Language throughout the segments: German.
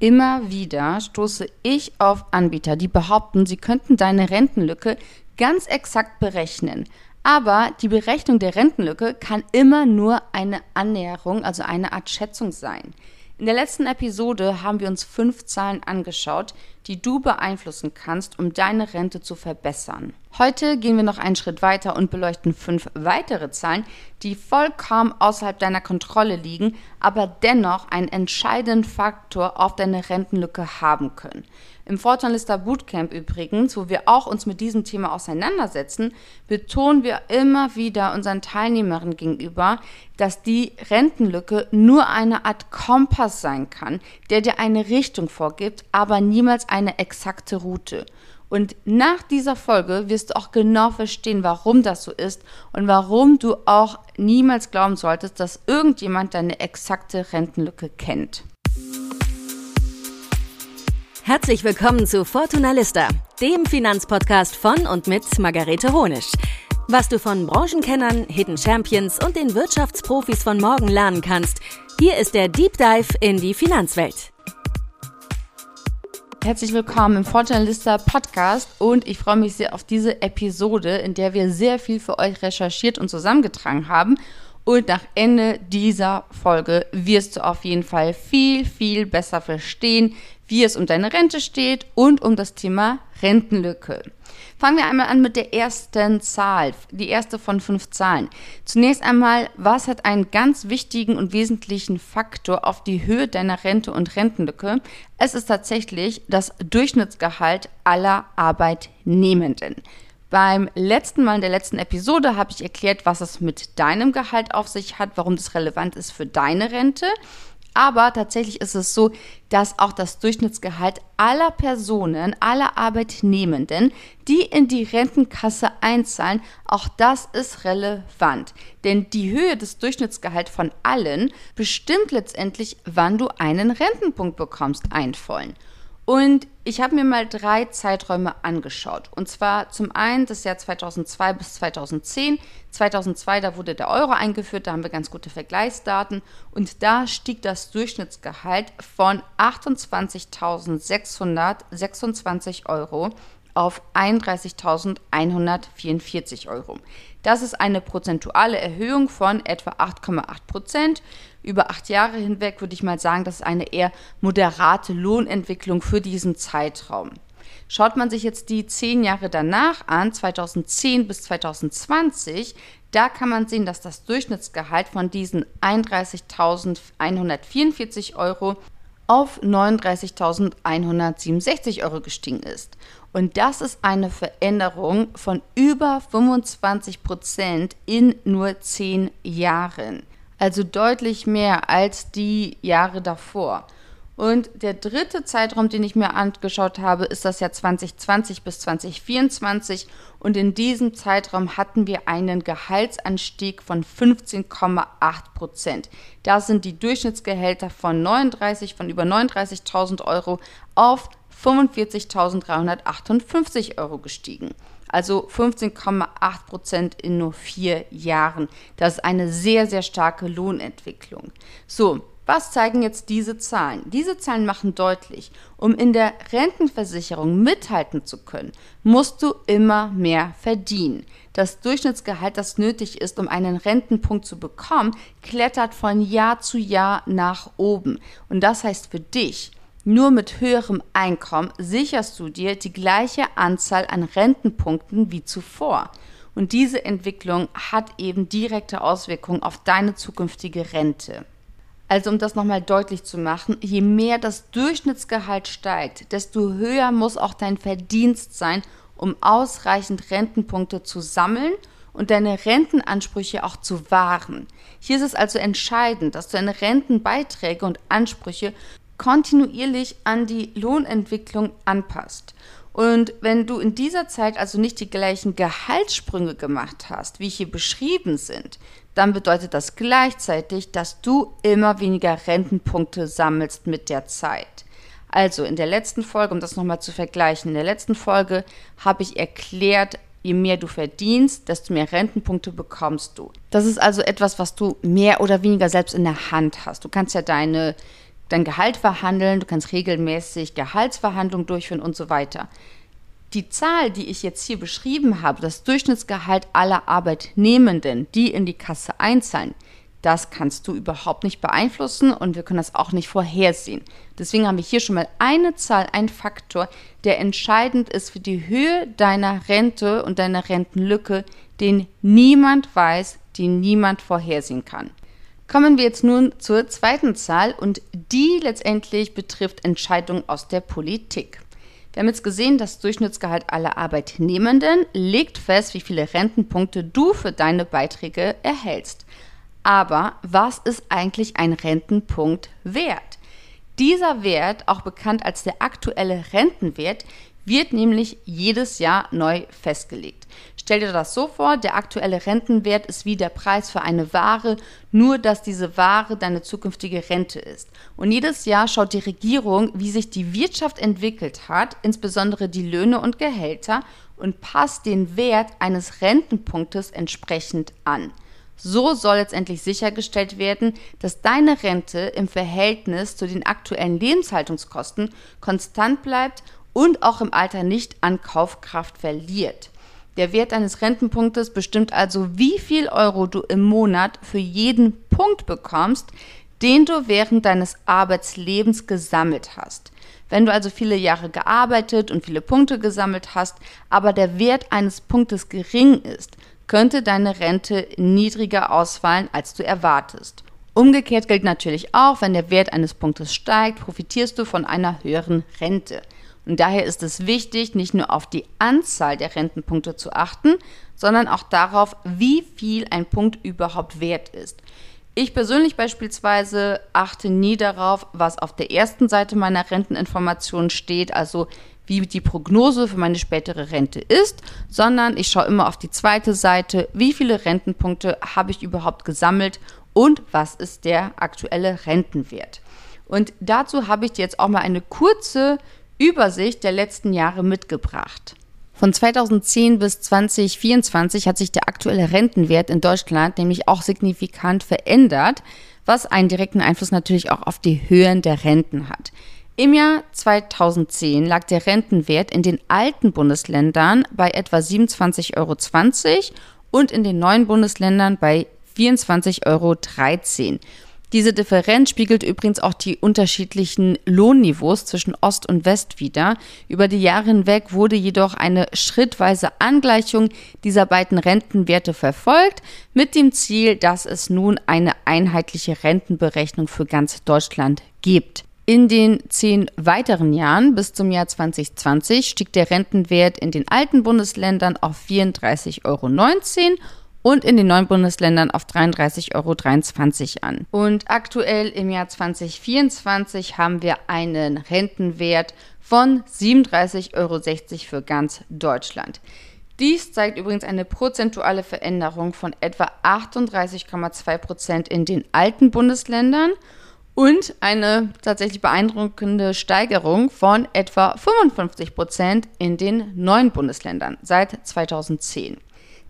Immer wieder stoße ich auf Anbieter, die behaupten, sie könnten deine Rentenlücke ganz exakt berechnen. Aber die Berechnung der Rentenlücke kann immer nur eine Annäherung, also eine Art Schätzung sein. In der letzten Episode haben wir uns fünf Zahlen angeschaut, die du beeinflussen kannst, um deine Rente zu verbessern. Heute gehen wir noch einen Schritt weiter und beleuchten fünf weitere Zahlen, die vollkommen außerhalb deiner Kontrolle liegen, aber dennoch einen entscheidenden Faktor auf deine Rentenlücke haben können. Im Fortunalista Bootcamp übrigens, wo wir auch uns mit diesem Thema auseinandersetzen, betonen wir immer wieder unseren Teilnehmerinnen gegenüber, dass die Rentenlücke nur eine Art Kompass sein kann, der dir eine Richtung vorgibt, aber niemals eine exakte Route. Und nach dieser Folge wirst du auch genau verstehen, warum das so ist und warum du auch niemals glauben solltest, dass irgendjemand deine exakte Rentenlücke kennt. Herzlich willkommen zu Fortuna Lista, dem Finanzpodcast von und mit Margarete Honisch. Was du von Branchenkennern, Hidden Champions und den Wirtschaftsprofis von morgen lernen kannst, hier ist der Deep Dive in die Finanzwelt. Herzlich willkommen im Fortunalista Podcast und ich freue mich sehr auf diese Episode, in der wir sehr viel für euch recherchiert und zusammengetragen haben. Und nach Ende dieser Folge wirst du auf jeden Fall viel, viel besser verstehen, wie es um deine Rente steht und um das Thema Rentenlücke. Fangen wir einmal an mit der ersten Zahl, die erste von fünf Zahlen. Zunächst einmal, was hat einen ganz wichtigen und wesentlichen Faktor auf die Höhe deiner Rente und Rentenlücke? Es ist tatsächlich das Durchschnittsgehalt aller Arbeitnehmenden. Beim letzten Mal in der letzten Episode habe ich erklärt, was es mit deinem Gehalt auf sich hat, warum das relevant ist für deine Rente. Aber tatsächlich ist es so, dass auch das Durchschnittsgehalt aller Personen, aller Arbeitnehmenden, die in die Rentenkasse einzahlen, auch das ist relevant. Denn die Höhe des Durchschnittsgehalts von allen bestimmt letztendlich, wann du einen Rentenpunkt bekommst, einvollen. Und ich habe mir mal drei Zeiträume angeschaut. Und zwar zum einen das Jahr 2002 bis 2010. 2002, da wurde der Euro eingeführt, da haben wir ganz gute Vergleichsdaten. Und da stieg das Durchschnittsgehalt von 28.626 Euro auf 31.144 Euro. Das ist eine prozentuale Erhöhung von etwa 8,8 Prozent. Über acht Jahre hinweg würde ich mal sagen, das ist eine eher moderate Lohnentwicklung für diesen Zeitraum. Schaut man sich jetzt die zehn Jahre danach an, 2010 bis 2020, da kann man sehen, dass das Durchschnittsgehalt von diesen 31.144 Euro auf 39.167 Euro gestiegen ist. Und das ist eine Veränderung von über 25 Prozent in nur zehn Jahren. Also deutlich mehr als die Jahre davor. Und der dritte Zeitraum, den ich mir angeschaut habe, ist das Jahr 2020 bis 2024. Und in diesem Zeitraum hatten wir einen Gehaltsanstieg von 15,8 Prozent. Da sind die Durchschnittsgehälter von 39, von über 39.000 Euro auf 45.358 Euro gestiegen. Also 15,8 Prozent in nur vier Jahren. Das ist eine sehr, sehr starke Lohnentwicklung. So, was zeigen jetzt diese Zahlen? Diese Zahlen machen deutlich, um in der Rentenversicherung mithalten zu können, musst du immer mehr verdienen. Das Durchschnittsgehalt, das nötig ist, um einen Rentenpunkt zu bekommen, klettert von Jahr zu Jahr nach oben. Und das heißt für dich, nur mit höherem Einkommen sicherst du dir die gleiche Anzahl an Rentenpunkten wie zuvor. Und diese Entwicklung hat eben direkte Auswirkungen auf deine zukünftige Rente. Also um das nochmal deutlich zu machen, je mehr das Durchschnittsgehalt steigt, desto höher muss auch dein Verdienst sein, um ausreichend Rentenpunkte zu sammeln und deine Rentenansprüche auch zu wahren. Hier ist es also entscheidend, dass du deine Rentenbeiträge und Ansprüche kontinuierlich an die Lohnentwicklung anpasst. Und wenn du in dieser Zeit also nicht die gleichen Gehaltssprünge gemacht hast, wie hier beschrieben sind, dann bedeutet das gleichzeitig, dass du immer weniger Rentenpunkte sammelst mit der Zeit. Also in der letzten Folge, um das nochmal zu vergleichen, in der letzten Folge habe ich erklärt, je mehr du verdienst, desto mehr Rentenpunkte bekommst du. Das ist also etwas, was du mehr oder weniger selbst in der Hand hast. Du kannst ja deine dein Gehalt verhandeln, du kannst regelmäßig Gehaltsverhandlungen durchführen und so weiter. Die Zahl, die ich jetzt hier beschrieben habe, das Durchschnittsgehalt aller Arbeitnehmenden, die in die Kasse einzahlen, das kannst du überhaupt nicht beeinflussen und wir können das auch nicht vorhersehen. Deswegen haben wir hier schon mal eine Zahl, ein Faktor, der entscheidend ist für die Höhe deiner Rente und deiner Rentenlücke, den niemand weiß, den niemand vorhersehen kann. Kommen wir jetzt nun zur zweiten Zahl und die letztendlich betrifft Entscheidungen aus der Politik. Wir haben jetzt gesehen, das Durchschnittsgehalt aller Arbeitnehmenden legt fest, wie viele Rentenpunkte du für deine Beiträge erhältst. Aber was ist eigentlich ein Rentenpunkt wert? Dieser Wert, auch bekannt als der aktuelle Rentenwert, wird nämlich jedes Jahr neu festgelegt. Stell dir das so vor, der aktuelle Rentenwert ist wie der Preis für eine Ware, nur dass diese Ware deine zukünftige Rente ist. Und jedes Jahr schaut die Regierung, wie sich die Wirtschaft entwickelt hat, insbesondere die Löhne und Gehälter, und passt den Wert eines Rentenpunktes entsprechend an. So soll letztendlich sichergestellt werden, dass deine Rente im Verhältnis zu den aktuellen Lebenshaltungskosten konstant bleibt und auch im Alter nicht an Kaufkraft verliert. Der Wert eines Rentenpunktes bestimmt also, wie viel Euro du im Monat für jeden Punkt bekommst, den du während deines Arbeitslebens gesammelt hast. Wenn du also viele Jahre gearbeitet und viele Punkte gesammelt hast, aber der Wert eines Punktes gering ist, könnte deine Rente niedriger ausfallen, als du erwartest. Umgekehrt gilt natürlich auch, wenn der Wert eines Punktes steigt, profitierst du von einer höheren Rente. Und daher ist es wichtig, nicht nur auf die Anzahl der Rentenpunkte zu achten, sondern auch darauf, wie viel ein Punkt überhaupt wert ist. Ich persönlich beispielsweise achte nie darauf, was auf der ersten Seite meiner Renteninformation steht, also wie die Prognose für meine spätere Rente ist, sondern ich schaue immer auf die zweite Seite, wie viele Rentenpunkte habe ich überhaupt gesammelt und was ist der aktuelle Rentenwert. Und dazu habe ich dir jetzt auch mal eine kurze Übersicht der letzten Jahre mitgebracht. Von 2010 bis 2024 hat sich der aktuelle Rentenwert in Deutschland nämlich auch signifikant verändert, was einen direkten Einfluss natürlich auch auf die Höhen der Renten hat. Im Jahr 2010 lag der Rentenwert in den alten Bundesländern bei etwa 27,20 Euro und in den neuen Bundesländern bei 24,13 Euro. Diese Differenz spiegelt übrigens auch die unterschiedlichen Lohnniveaus zwischen Ost und West wider. Über die Jahre hinweg wurde jedoch eine schrittweise Angleichung dieser beiden Rentenwerte verfolgt, mit dem Ziel, dass es nun eine einheitliche Rentenberechnung für ganz Deutschland gibt. In den zehn weiteren Jahren bis zum Jahr 2020 stieg der Rentenwert in den alten Bundesländern auf 34,19 Euro und in den neuen Bundesländern auf 33,23 Euro an. Und aktuell im Jahr 2024 haben wir einen Rentenwert von 37,60 Euro für ganz Deutschland. Dies zeigt übrigens eine prozentuale Veränderung von etwa 38,2 Prozent in den alten Bundesländern und eine tatsächlich beeindruckende Steigerung von etwa 55 Prozent in den neuen Bundesländern seit 2010.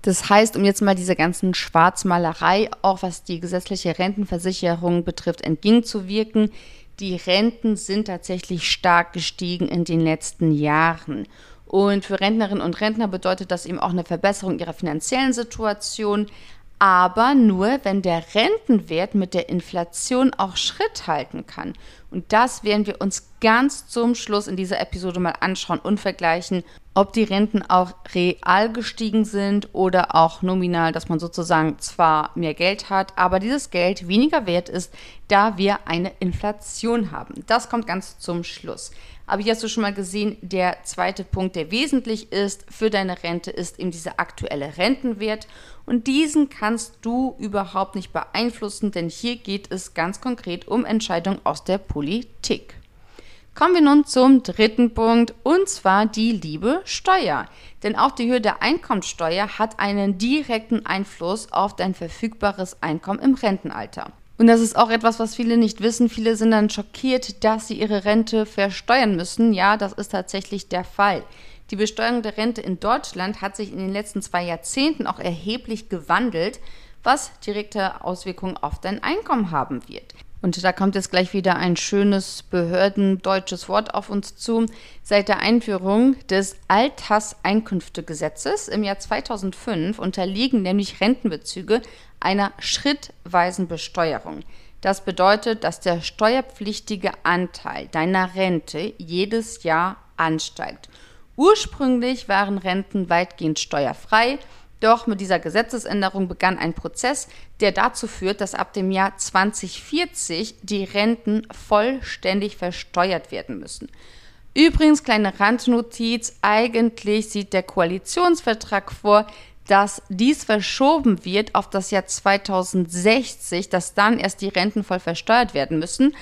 Das heißt, um jetzt mal dieser ganzen Schwarzmalerei, auch was die gesetzliche Rentenversicherung betrifft, entgegenzuwirken, die Renten sind tatsächlich stark gestiegen in den letzten Jahren. Und für Rentnerinnen und Rentner bedeutet das eben auch eine Verbesserung ihrer finanziellen Situation, aber nur, wenn der Rentenwert mit der Inflation auch Schritt halten kann. Und das werden wir uns ganz zum Schluss in dieser Episode mal anschauen und vergleichen, ob die Renten auch real gestiegen sind oder auch nominal, dass man sozusagen zwar mehr Geld hat, aber dieses Geld weniger wert ist, da wir eine Inflation haben. Das kommt ganz zum Schluss. Aber hier hast du schon mal gesehen, der zweite Punkt, der wesentlich ist für deine Rente, ist eben dieser aktuelle Rentenwert. Und diesen kannst du überhaupt nicht beeinflussen, denn hier geht es ganz konkret um Entscheidungen aus der Politik. Kommen wir nun zum dritten Punkt, und zwar die liebe Steuer. Denn auch die Höhe der Einkommensteuer hat einen direkten Einfluss auf dein verfügbares Einkommen im Rentenalter. Und das ist auch etwas, was viele nicht wissen. Viele sind dann schockiert, dass sie ihre Rente versteuern müssen. Ja, das ist tatsächlich der Fall. Die Besteuerung der Rente in Deutschland hat sich in den letzten zwei Jahrzehnten auch erheblich gewandelt, was direkte Auswirkungen auf dein Einkommen haben wird. Und da kommt jetzt gleich wieder ein schönes behördendeutsches Wort auf uns zu. Seit der Einführung des Alterseinkünftegesetzes im Jahr 2005 unterliegen nämlich Rentenbezüge einer schrittweisen Besteuerung. Das bedeutet, dass der steuerpflichtige Anteil deiner Rente jedes Jahr ansteigt. Ursprünglich waren Renten weitgehend steuerfrei, doch mit dieser Gesetzesänderung begann ein Prozess, der dazu führt, dass ab dem Jahr 2040 die Renten vollständig versteuert werden müssen. Übrigens, kleine Randnotiz, eigentlich sieht der Koalitionsvertrag vor, dass dies verschoben wird auf das Jahr 2060, dass dann erst die Renten voll versteuert werden müssen.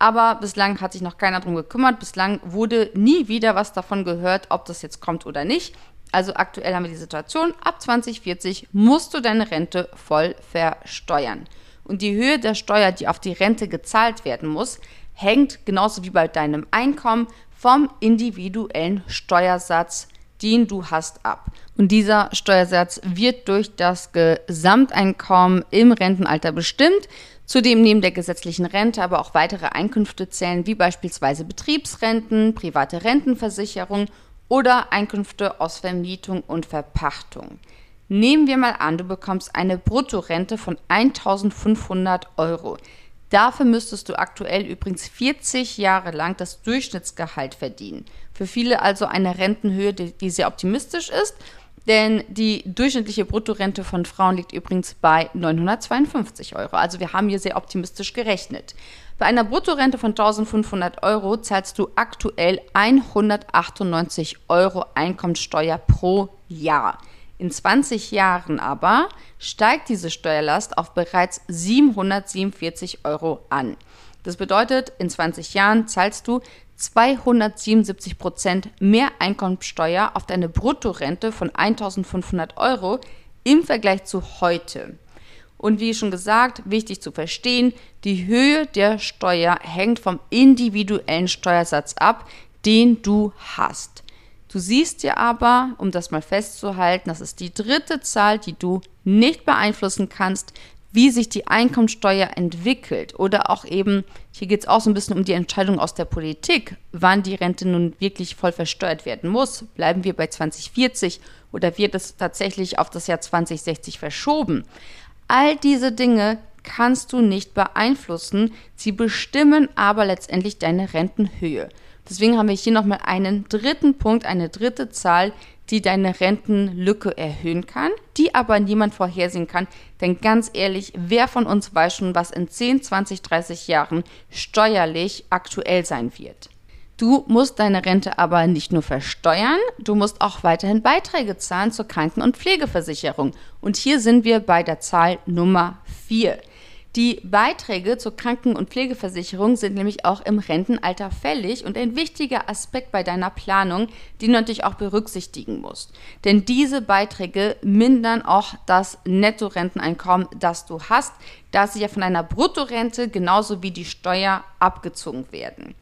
Aber bislang hat sich noch keiner darum gekümmert. Bislang wurde nie wieder was davon gehört, ob das jetzt kommt oder nicht. Also aktuell haben wir die Situation, ab 2040 musst du deine Rente voll versteuern. Und die Höhe der Steuer, die auf die Rente gezahlt werden muss, hängt genauso wie bei deinem Einkommen vom individuellen Steuersatz, den du hast, ab. Und dieser Steuersatz wird durch das Gesamteinkommen im Rentenalter bestimmt. Zudem neben der gesetzlichen Rente aber auch weitere Einkünfte zählen, wie beispielsweise Betriebsrenten, private Rentenversicherung oder Einkünfte aus Vermietung und Verpachtung. Nehmen wir mal an, du bekommst eine Bruttorente von 1500 Euro. Dafür müsstest du aktuell übrigens 40 Jahre lang das Durchschnittsgehalt verdienen. Für viele also eine Rentenhöhe, die, sehr optimistisch ist, denn die durchschnittliche Bruttorente von Frauen liegt übrigens bei 952 Euro. Also wir haben hier sehr optimistisch gerechnet. Bei einer Bruttorente von 1500 Euro zahlst du aktuell 198 Euro Einkommenssteuer pro Jahr. In 20 Jahren aber steigt diese Steuerlast auf bereits 747 Euro an. Das bedeutet, in 20 Jahren zahlst du 277 Prozent mehr Einkommenssteuer auf deine Bruttorente von 1500 Euro im Vergleich zu heute. Und wie schon gesagt, wichtig zu verstehen, die Höhe der Steuer hängt vom individuellen Steuersatz ab, den du hast. Du siehst dir aber, um das mal festzuhalten, das ist die dritte Zahl, die du nicht beeinflussen kannst, wie sich die Einkommensteuer entwickelt oder auch eben, hier geht es auch so ein bisschen um die Entscheidung aus der Politik, wann die Rente nun wirklich voll versteuert werden muss. Bleiben wir bei 2040 oder wird es tatsächlich auf das Jahr 2060 verschoben? All diese Dinge kannst du nicht beeinflussen, sie bestimmen aber letztendlich deine Rentenhöhe. Deswegen haben wir hier nochmal einen dritten Punkt, eine dritte Zahl, die deine Rentenlücke erhöhen kann, die aber niemand vorhersehen kann. Denn ganz ehrlich, wer von uns weiß schon, was in 10, 20, 30 Jahren steuerlich aktuell sein wird? Du musst deine Rente aber nicht nur versteuern, du musst auch weiterhin Beiträge zahlen zur Kranken- und Pflegeversicherung. Und hier sind wir bei der Zahl Nummer 4. Die Beiträge zur Kranken- und Pflegeversicherung sind nämlich auch im Rentenalter fällig und ein wichtiger Aspekt bei deiner Planung, den du natürlich auch berücksichtigen musst. Denn diese Beiträge mindern auch das Nettorenteneinkommen, das du hast, da sie ja von einer Bruttorente genauso wie die Steuer abgezogen werden.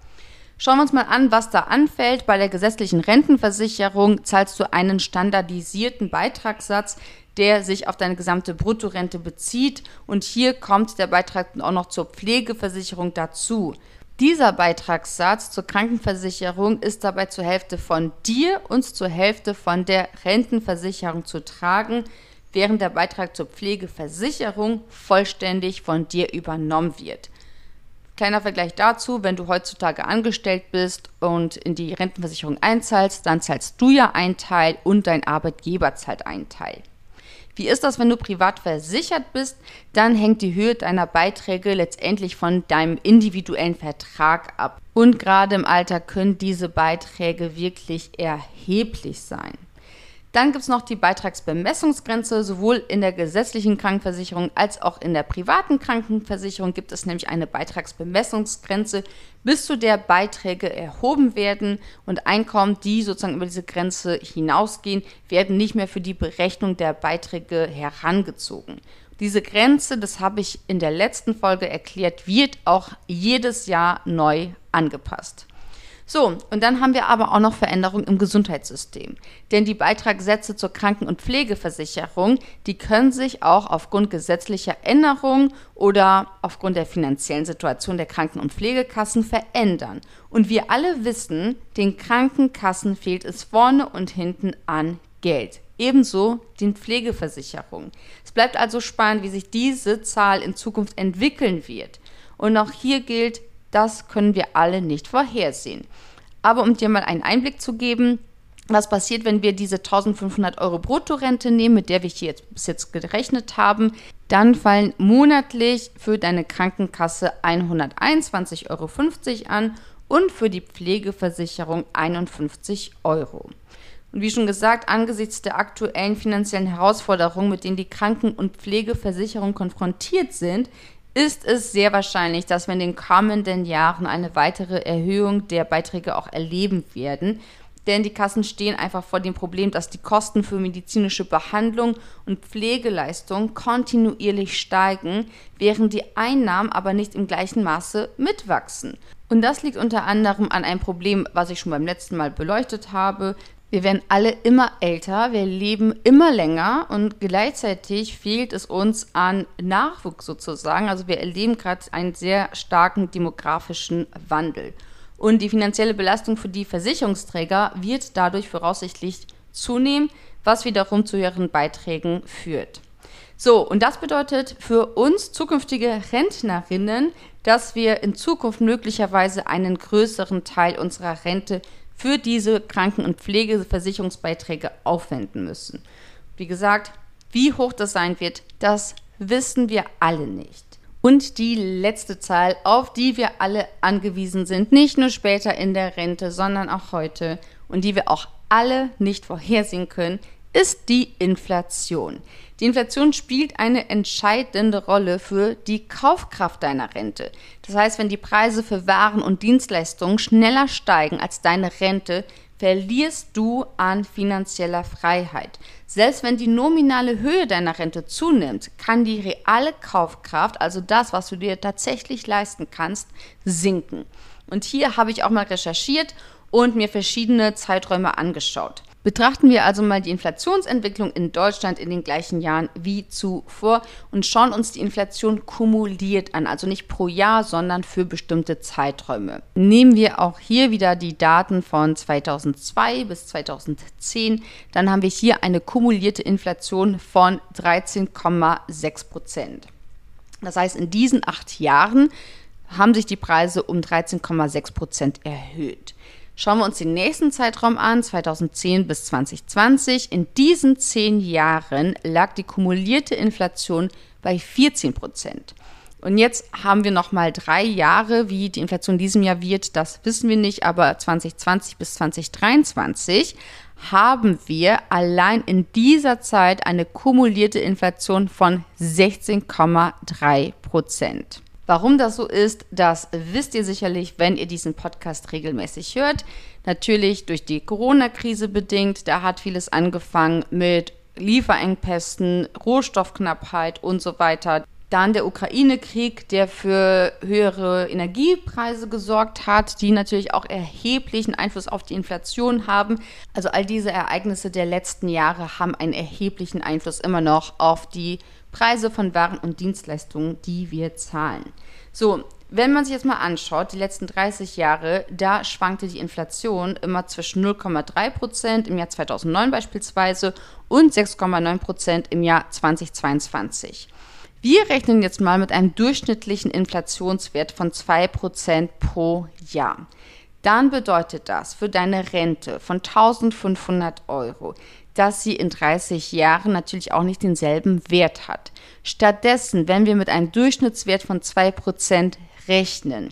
Schauen wir uns mal an, was da anfällt. Bei der gesetzlichen Rentenversicherung zahlst du einen standardisierten Beitragssatz, der sich auf deine gesamte Bruttorente bezieht. Und hier kommt der Beitrag auch noch zur Pflegeversicherung dazu. Dieser Beitragssatz zur Krankenversicherung ist dabei zur Hälfte von dir und zur Hälfte von der Rentenversicherung zu tragen, während der Beitrag zur Pflegeversicherung vollständig von dir übernommen wird. Kleiner Vergleich dazu, wenn du heutzutage angestellt bist und in die Rentenversicherung einzahlst, dann zahlst du ja einen Teil und dein Arbeitgeber zahlt einen Teil. Wie ist das, wenn du privat versichert bist? Dann hängt die Höhe deiner Beiträge letztendlich von deinem individuellen Vertrag ab. Und gerade im Alter können diese Beiträge wirklich erheblich sein. Dann gibt es noch die Beitragsbemessungsgrenze. Sowohl in der gesetzlichen Krankenversicherung als auch in der privaten Krankenversicherung gibt es nämlich eine Beitragsbemessungsgrenze, bis zu der Beiträge erhoben werden und Einkommen, die sozusagen über diese Grenze hinausgehen, werden nicht mehr für die Berechnung der Beiträge herangezogen. Diese Grenze, das habe ich in der letzten Folge erklärt, wird auch jedes Jahr neu angepasst. So, und dann haben wir aber auch noch Veränderungen im Gesundheitssystem. Denn die Beitragssätze zur Kranken- und Pflegeversicherung, die können sich auch aufgrund gesetzlicher Änderungen oder aufgrund der finanziellen Situation der Kranken- und Pflegekassen verändern. Und wir alle wissen, den Krankenkassen fehlt es vorne und hinten an Geld. Ebenso den Pflegeversicherungen. Es bleibt also spannend, wie sich diese Zahl in Zukunft entwickeln wird. Und auch hier gilt, das können wir alle nicht vorhersehen. Aber um dir mal einen Einblick zu geben, was passiert, wenn wir diese 1500 Euro Bruttorente nehmen, mit der wir hier jetzt, bis jetzt gerechnet haben, dann fallen monatlich für deine Krankenkasse 121,50 Euro an und für die Pflegeversicherung 51 Euro. Und wie schon gesagt, angesichts der aktuellen finanziellen Herausforderungen, mit denen die Kranken- und Pflegeversicherung konfrontiert sind, ist es sehr wahrscheinlich, dass wir in den kommenden Jahren eine weitere Erhöhung der Beiträge auch erleben werden. Denn die Kassen stehen einfach vor dem Problem, dass die Kosten für medizinische Behandlung und Pflegeleistung kontinuierlich steigen, während die Einnahmen aber nicht im gleichen Maße mitwachsen. Und das liegt unter anderem an einem Problem, was ich schon beim letzten Mal beleuchtet habe, wir werden alle immer älter, wir leben immer länger und gleichzeitig fehlt es uns an Nachwuchs sozusagen. Also wir erleben gerade einen sehr starken demografischen Wandel. Und die finanzielle Belastung für die Versicherungsträger wird dadurch voraussichtlich zunehmen, was wiederum zu höheren Beiträgen führt. So, und das bedeutet für uns zukünftige Rentnerinnen, dass wir in Zukunft möglicherweise einen größeren Teil unserer Rente für diese Kranken- und Pflegeversicherungsbeiträge aufwenden müssen. Wie gesagt, wie hoch das sein wird, das wissen wir alle nicht. Und die letzte Zahl, auf die wir alle angewiesen sind, nicht nur später in der Rente, sondern auch heute und die wir auch alle nicht vorhersehen können, ist die Inflation. Die Inflation spielt eine entscheidende Rolle für die Kaufkraft deiner Rente. Das heißt, wenn die Preise für Waren und Dienstleistungen schneller steigen als deine Rente, verlierst du an finanzieller Freiheit. Selbst wenn die nominale Höhe deiner Rente zunimmt, kann die reale Kaufkraft, also das, was du dir tatsächlich leisten kannst, sinken. Und hier habe ich auch mal recherchiert und mir verschiedene Zeiträume angeschaut. Betrachten wir also mal die Inflationsentwicklung in Deutschland in den gleichen Jahren wie zuvor und schauen uns die Inflation kumuliert an, also nicht pro Jahr, sondern für bestimmte Zeiträume. Nehmen wir auch hier wieder die Daten von 2002 bis 2010, dann haben wir hier eine kumulierte Inflation von 13,6 Prozent. Das heißt, in diesen acht Jahren haben sich die Preise um 13,6 Prozent erhöht. Schauen wir uns den nächsten Zeitraum an, 2010 bis 2020. In diesen zehn Jahren lag die kumulierte Inflation bei 14 Prozent. Und jetzt haben wir noch mal drei Jahre, wie die Inflation in diesem Jahr wird, das wissen wir nicht, aber 2020 bis 2023 haben wir allein in dieser Zeit eine kumulierte Inflation von 16,3 Prozent. Warum das so ist, das wisst ihr sicherlich, wenn ihr diesen Podcast regelmäßig hört. Natürlich durch die Corona-Krise bedingt. Da hat vieles angefangen mit Lieferengpässen, Rohstoffknappheit und so weiter. Dann der Ukraine-Krieg, der für höhere Energiepreise gesorgt hat, die natürlich auch erheblichen Einfluss auf die Inflation haben. Also all diese Ereignisse der letzten Jahre haben einen erheblichen Einfluss immer noch auf die Preise von Waren und Dienstleistungen, die wir zahlen. So, wenn man sich jetzt mal anschaut, die letzten 30 Jahre, da schwankte die Inflation immer zwischen 0,3 Prozent im Jahr 2009 beispielsweise und 6,9 Prozent im Jahr 2022. Wir rechnen jetzt mal mit einem durchschnittlichen Inflationswert von 2 Prozent pro Jahr. Dann bedeutet das für deine Rente von 1500 Euro dass sie in 30 Jahren natürlich auch nicht denselben Wert hat. Stattdessen, wenn wir mit einem Durchschnittswert von 2% rechnen,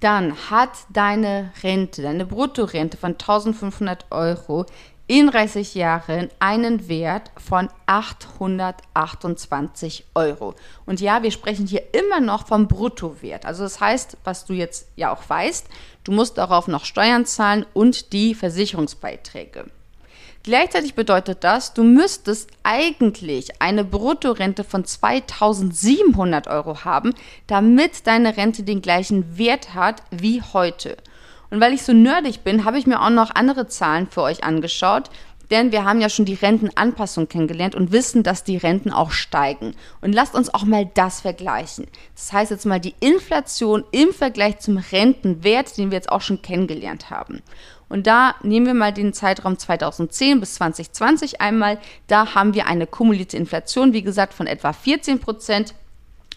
dann hat deine Rente, deine Bruttorente von 1500 Euro in 30 Jahren einen Wert von 828 Euro. Und ja, wir sprechen hier immer noch vom Bruttowert. Also das heißt, was du jetzt ja auch weißt, du musst darauf noch Steuern zahlen und die Versicherungsbeiträge. Gleichzeitig bedeutet das, du müsstest eigentlich eine Bruttorente von 2700 Euro haben, damit deine Rente den gleichen Wert hat wie heute. Und weil ich so nerdig bin, habe ich mir auch noch andere Zahlen für euch angeschaut, denn wir haben ja schon die Rentenanpassung kennengelernt und wissen, dass die Renten auch steigen. Und lasst uns auch mal das vergleichen. Das heißt jetzt mal die Inflation im Vergleich zum Rentenwert, den wir jetzt auch schon kennengelernt haben. Und da nehmen wir mal den Zeitraum 2010 bis 2020 einmal. Da haben wir eine kumulierte Inflation, wie gesagt, von etwa 14 Prozent.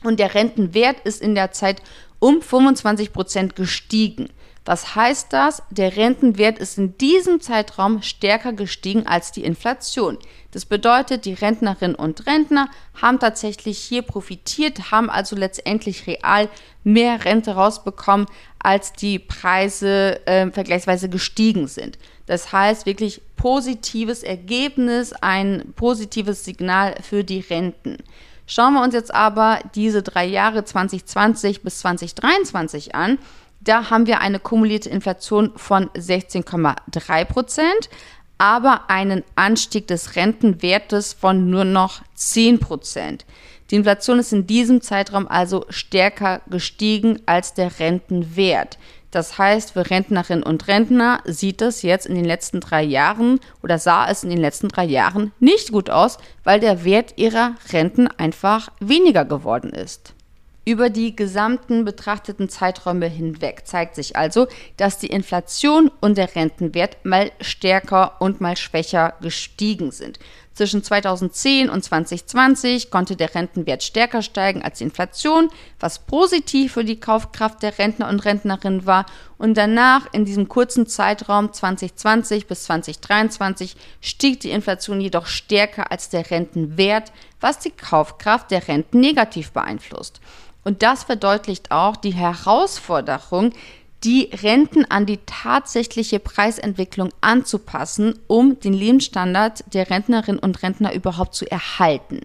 Und der Rentenwert ist in der Zeit um 25 Prozent gestiegen. Was heißt das? Der Rentenwert ist in diesem Zeitraum stärker gestiegen als die Inflation. Das bedeutet, die Rentnerinnen und Rentner haben tatsächlich hier profitiert, haben also letztendlich real mehr Rente rausbekommen, als die Preise äh, vergleichsweise gestiegen sind. Das heißt wirklich positives Ergebnis, ein positives Signal für die Renten. Schauen wir uns jetzt aber diese drei Jahre 2020 bis 2023 an. Da haben wir eine kumulierte Inflation von 16,3 Prozent, aber einen Anstieg des Rentenwertes von nur noch 10 Prozent. Die Inflation ist in diesem Zeitraum also stärker gestiegen als der Rentenwert. Das heißt, für Rentnerinnen und Rentner sieht es jetzt in den letzten drei Jahren oder sah es in den letzten drei Jahren nicht gut aus, weil der Wert ihrer Renten einfach weniger geworden ist. Über die gesamten betrachteten Zeiträume hinweg zeigt sich also, dass die Inflation und der Rentenwert mal stärker und mal schwächer gestiegen sind. Zwischen 2010 und 2020 konnte der Rentenwert stärker steigen als die Inflation, was positiv für die Kaufkraft der Rentner und Rentnerinnen war. Und danach, in diesem kurzen Zeitraum 2020 bis 2023, stieg die Inflation jedoch stärker als der Rentenwert, was die Kaufkraft der Renten negativ beeinflusst. Und das verdeutlicht auch die Herausforderung, die Renten an die tatsächliche Preisentwicklung anzupassen, um den Lebensstandard der Rentnerinnen und Rentner überhaupt zu erhalten.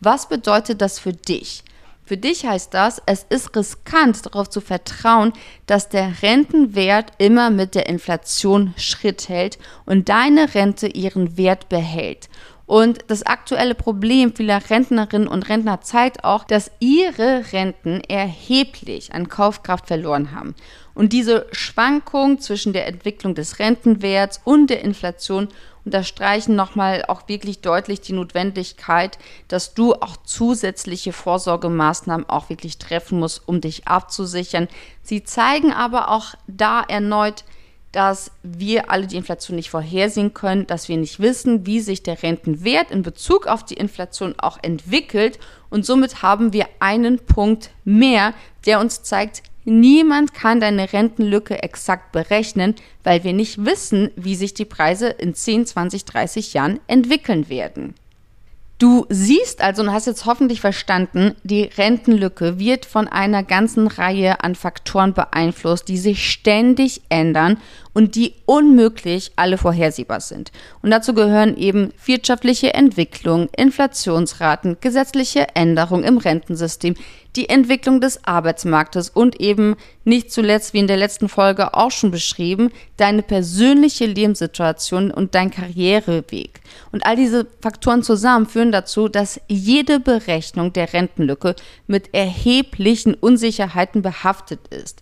Was bedeutet das für dich? Für dich heißt das, es ist riskant darauf zu vertrauen, dass der Rentenwert immer mit der Inflation Schritt hält und deine Rente ihren Wert behält. Und das aktuelle Problem vieler Rentnerinnen und Rentner zeigt auch, dass ihre Renten erheblich an Kaufkraft verloren haben. Und diese Schwankung zwischen der Entwicklung des Rentenwerts und der Inflation unterstreichen nochmal auch wirklich deutlich die Notwendigkeit, dass du auch zusätzliche Vorsorgemaßnahmen auch wirklich treffen musst, um dich abzusichern. Sie zeigen aber auch da erneut, dass wir alle die Inflation nicht vorhersehen können, dass wir nicht wissen, wie sich der Rentenwert in Bezug auf die Inflation auch entwickelt. Und somit haben wir einen Punkt mehr, der uns zeigt, niemand kann deine Rentenlücke exakt berechnen, weil wir nicht wissen, wie sich die Preise in 10, 20, 30 Jahren entwickeln werden. Du siehst also und hast jetzt hoffentlich verstanden, die Rentenlücke wird von einer ganzen Reihe an Faktoren beeinflusst, die sich ständig ändern und die unmöglich alle vorhersehbar sind. Und dazu gehören eben wirtschaftliche Entwicklung, Inflationsraten, gesetzliche Änderungen im Rentensystem, die Entwicklung des Arbeitsmarktes und eben nicht zuletzt, wie in der letzten Folge auch schon beschrieben, deine persönliche Lebenssituation und dein Karriereweg. Und all diese Faktoren zusammen führen dazu, dass jede Berechnung der Rentenlücke mit erheblichen Unsicherheiten behaftet ist.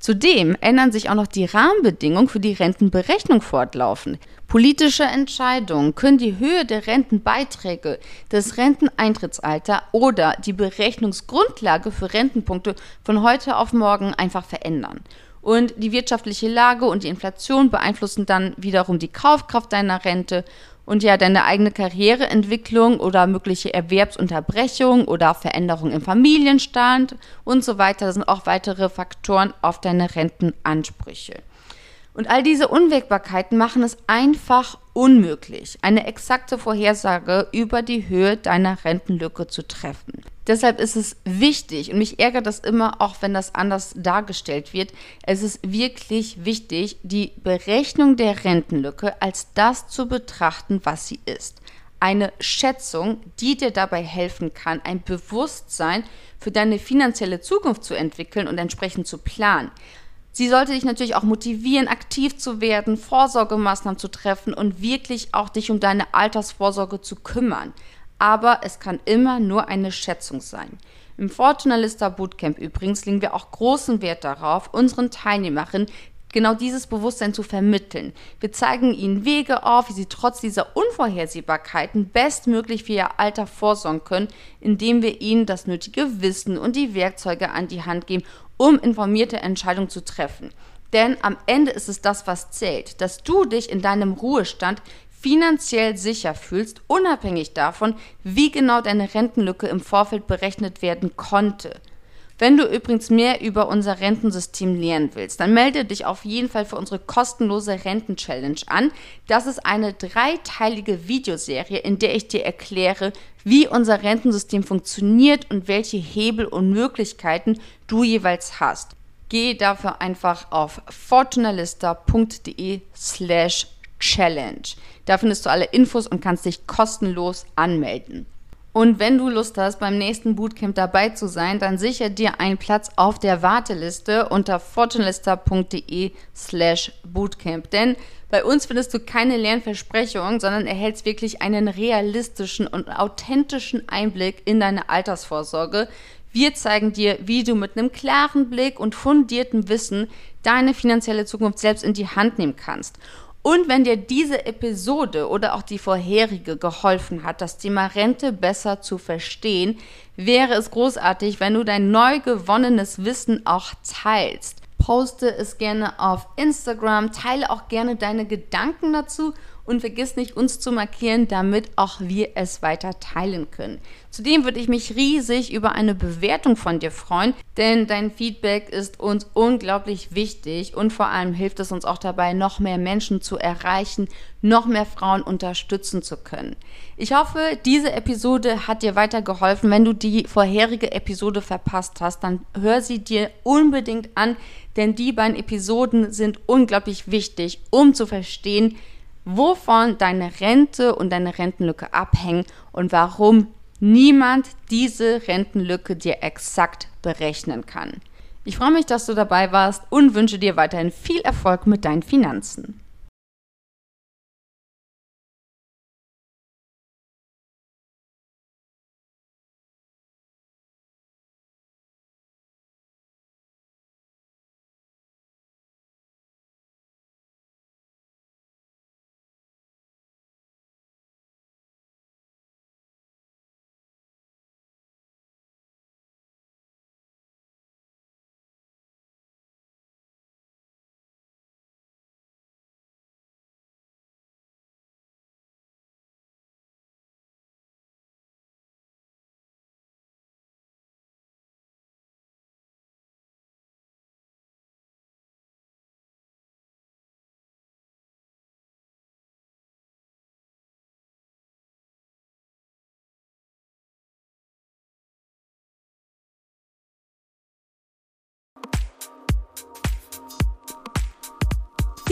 Zudem ändern sich auch noch die Rahmenbedingungen für die Rentenberechnung fortlaufend. Politische Entscheidungen können die Höhe der Rentenbeiträge, das Renteneintrittsalter oder die Berechnungsgrundlage für Rentenpunkte von heute auf morgen einfach verändern. Und die wirtschaftliche Lage und die Inflation beeinflussen dann wiederum die Kaufkraft deiner Rente und ja deine eigene Karriereentwicklung oder mögliche Erwerbsunterbrechung oder Veränderung im Familienstand und so weiter. Das sind auch weitere Faktoren auf deine Rentenansprüche. Und all diese Unwägbarkeiten machen es einfach unmöglich, eine exakte Vorhersage über die Höhe deiner Rentenlücke zu treffen. Deshalb ist es wichtig, und mich ärgert das immer, auch wenn das anders dargestellt wird, es ist wirklich wichtig, die Berechnung der Rentenlücke als das zu betrachten, was sie ist. Eine Schätzung, die dir dabei helfen kann, ein Bewusstsein für deine finanzielle Zukunft zu entwickeln und entsprechend zu planen. Sie sollte dich natürlich auch motivieren, aktiv zu werden, Vorsorgemaßnahmen zu treffen und wirklich auch dich um deine Altersvorsorge zu kümmern. Aber es kann immer nur eine Schätzung sein. Im Fortunalista Bootcamp übrigens legen wir auch großen Wert darauf, unseren Teilnehmerinnen genau dieses Bewusstsein zu vermitteln. Wir zeigen ihnen Wege auf, wie sie trotz dieser Unvorhersehbarkeiten bestmöglich für ihr Alter vorsorgen können, indem wir ihnen das nötige Wissen und die Werkzeuge an die Hand geben, um informierte Entscheidungen zu treffen. Denn am Ende ist es das, was zählt, dass du dich in deinem Ruhestand finanziell sicher fühlst, unabhängig davon, wie genau deine Rentenlücke im Vorfeld berechnet werden konnte. Wenn du übrigens mehr über unser Rentensystem lernen willst, dann melde dich auf jeden Fall für unsere kostenlose Renten-Challenge an. Das ist eine dreiteilige Videoserie, in der ich dir erkläre, wie unser Rentensystem funktioniert und welche Hebel und Möglichkeiten du jeweils hast. Geh dafür einfach auf fortunalista.de slash challenge. Da findest du alle Infos und kannst dich kostenlos anmelden. Und wenn du Lust hast, beim nächsten Bootcamp dabei zu sein, dann sicher dir einen Platz auf der Warteliste unter fortunelista.de slash bootcamp. Denn bei uns findest du keine Lernversprechungen, sondern erhältst wirklich einen realistischen und authentischen Einblick in deine Altersvorsorge. Wir zeigen dir, wie du mit einem klaren Blick und fundiertem Wissen deine finanzielle Zukunft selbst in die Hand nehmen kannst. Und wenn dir diese Episode oder auch die vorherige geholfen hat, das Thema Rente besser zu verstehen, wäre es großartig, wenn du dein neu gewonnenes Wissen auch teilst. Poste es gerne auf Instagram, teile auch gerne deine Gedanken dazu und vergiss nicht, uns zu markieren, damit auch wir es weiter teilen können. Zudem würde ich mich riesig über eine Bewertung von dir freuen, denn dein Feedback ist uns unglaublich wichtig und vor allem hilft es uns auch dabei, noch mehr Menschen zu erreichen, noch mehr Frauen unterstützen zu können. Ich hoffe, diese Episode hat dir weitergeholfen. Wenn du die vorherige Episode verpasst hast, dann hör sie dir unbedingt an, denn die beiden Episoden sind unglaublich wichtig, um zu verstehen, wovon deine Rente und deine Rentenlücke abhängen und warum niemand diese Rentenlücke dir exakt berechnen kann. Ich freue mich, dass du dabei warst und wünsche dir weiterhin viel Erfolg mit deinen Finanzen.